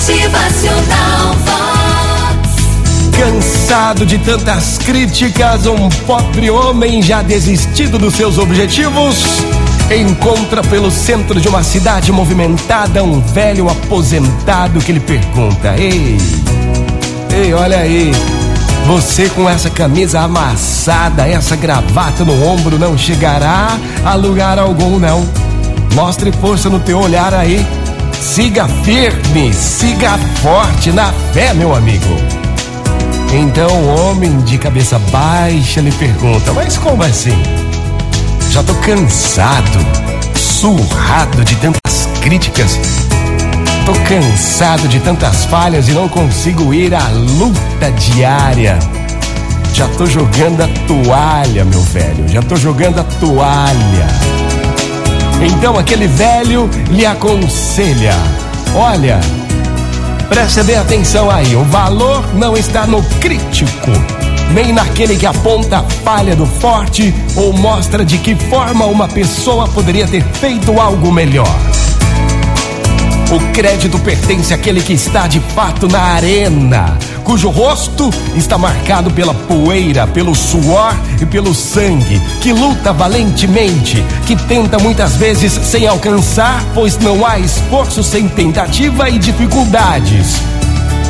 Motivacional Vox. Cansado de tantas críticas, um pobre homem já desistido dos seus objetivos encontra pelo centro de uma cidade movimentada um velho aposentado que lhe pergunta: Ei, ei, olha aí, você com essa camisa amassada, essa gravata no ombro não chegará a lugar algum, não. Mostre força no teu olhar aí. Siga firme, siga forte na fé, meu amigo. Então o homem de cabeça baixa lhe pergunta: Mas como assim? Já tô cansado, surrado de tantas críticas. Tô cansado de tantas falhas e não consigo ir à luta diária. Já tô jogando a toalha, meu velho. Já tô jogando a toalha. Então aquele velho lhe aconselha: Olha, preste bem atenção aí. O valor não está no crítico nem naquele que aponta a falha do forte ou mostra de que forma uma pessoa poderia ter feito algo melhor. O crédito pertence àquele que está de fato na arena, cujo rosto está marcado pela poeira, pelo suor e pelo sangue, que luta valentemente, que tenta muitas vezes sem alcançar, pois não há esforço sem tentativa e dificuldades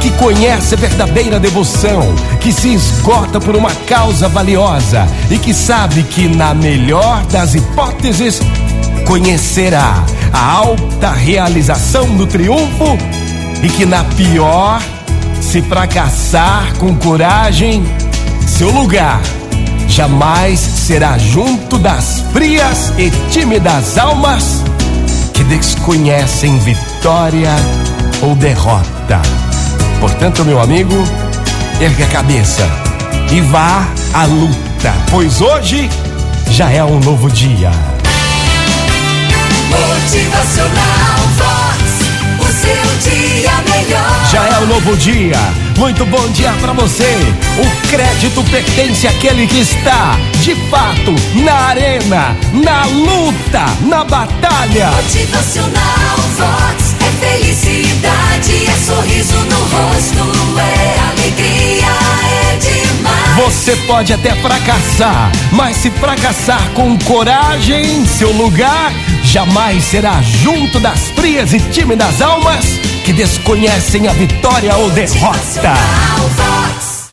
que conhece a verdadeira devoção, que se esgota por uma causa valiosa e que sabe que, na melhor das hipóteses, conhecerá a alta realização do triunfo e que, na pior, se fracassar com coragem, seu lugar jamais será junto das frias e tímidas almas que desconhecem vitória ou derrota. Portanto, meu amigo, ergue a cabeça e vá à luta, pois hoje já é um novo dia. Novo dia. Muito bom dia para você. O crédito pertence àquele que está, de fato, na arena, na luta, na batalha. Motivacional Vox. É felicidade, é sorriso no rosto, é alegria, é demais. Você pode até fracassar, mas se fracassar com coragem, seu lugar jamais será junto das frias e tímidas almas que desconhecem a vitória ou derrota.